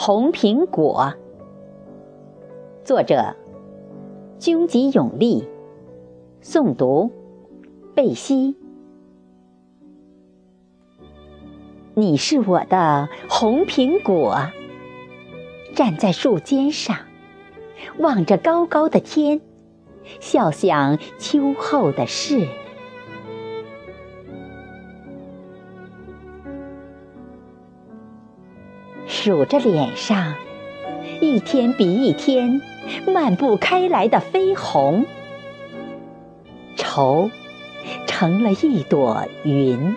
红苹果，作者：军吉永利，诵读：贝西。你是我的红苹果，站在树尖上，望着高高的天，笑想秋后的事。数着脸上一天比一天漫不开来的绯红，愁成了一朵云。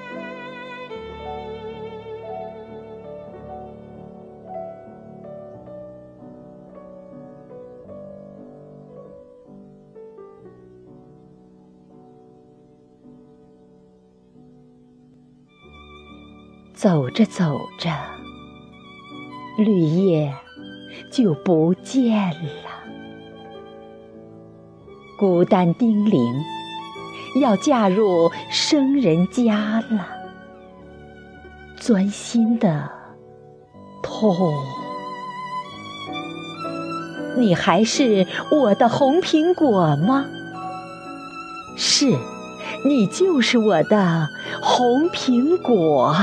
走着走着。绿叶就不见了，孤单叮咛，要嫁入生人家了，钻心的痛。你还是我的红苹果吗？是，你就是我的红苹果。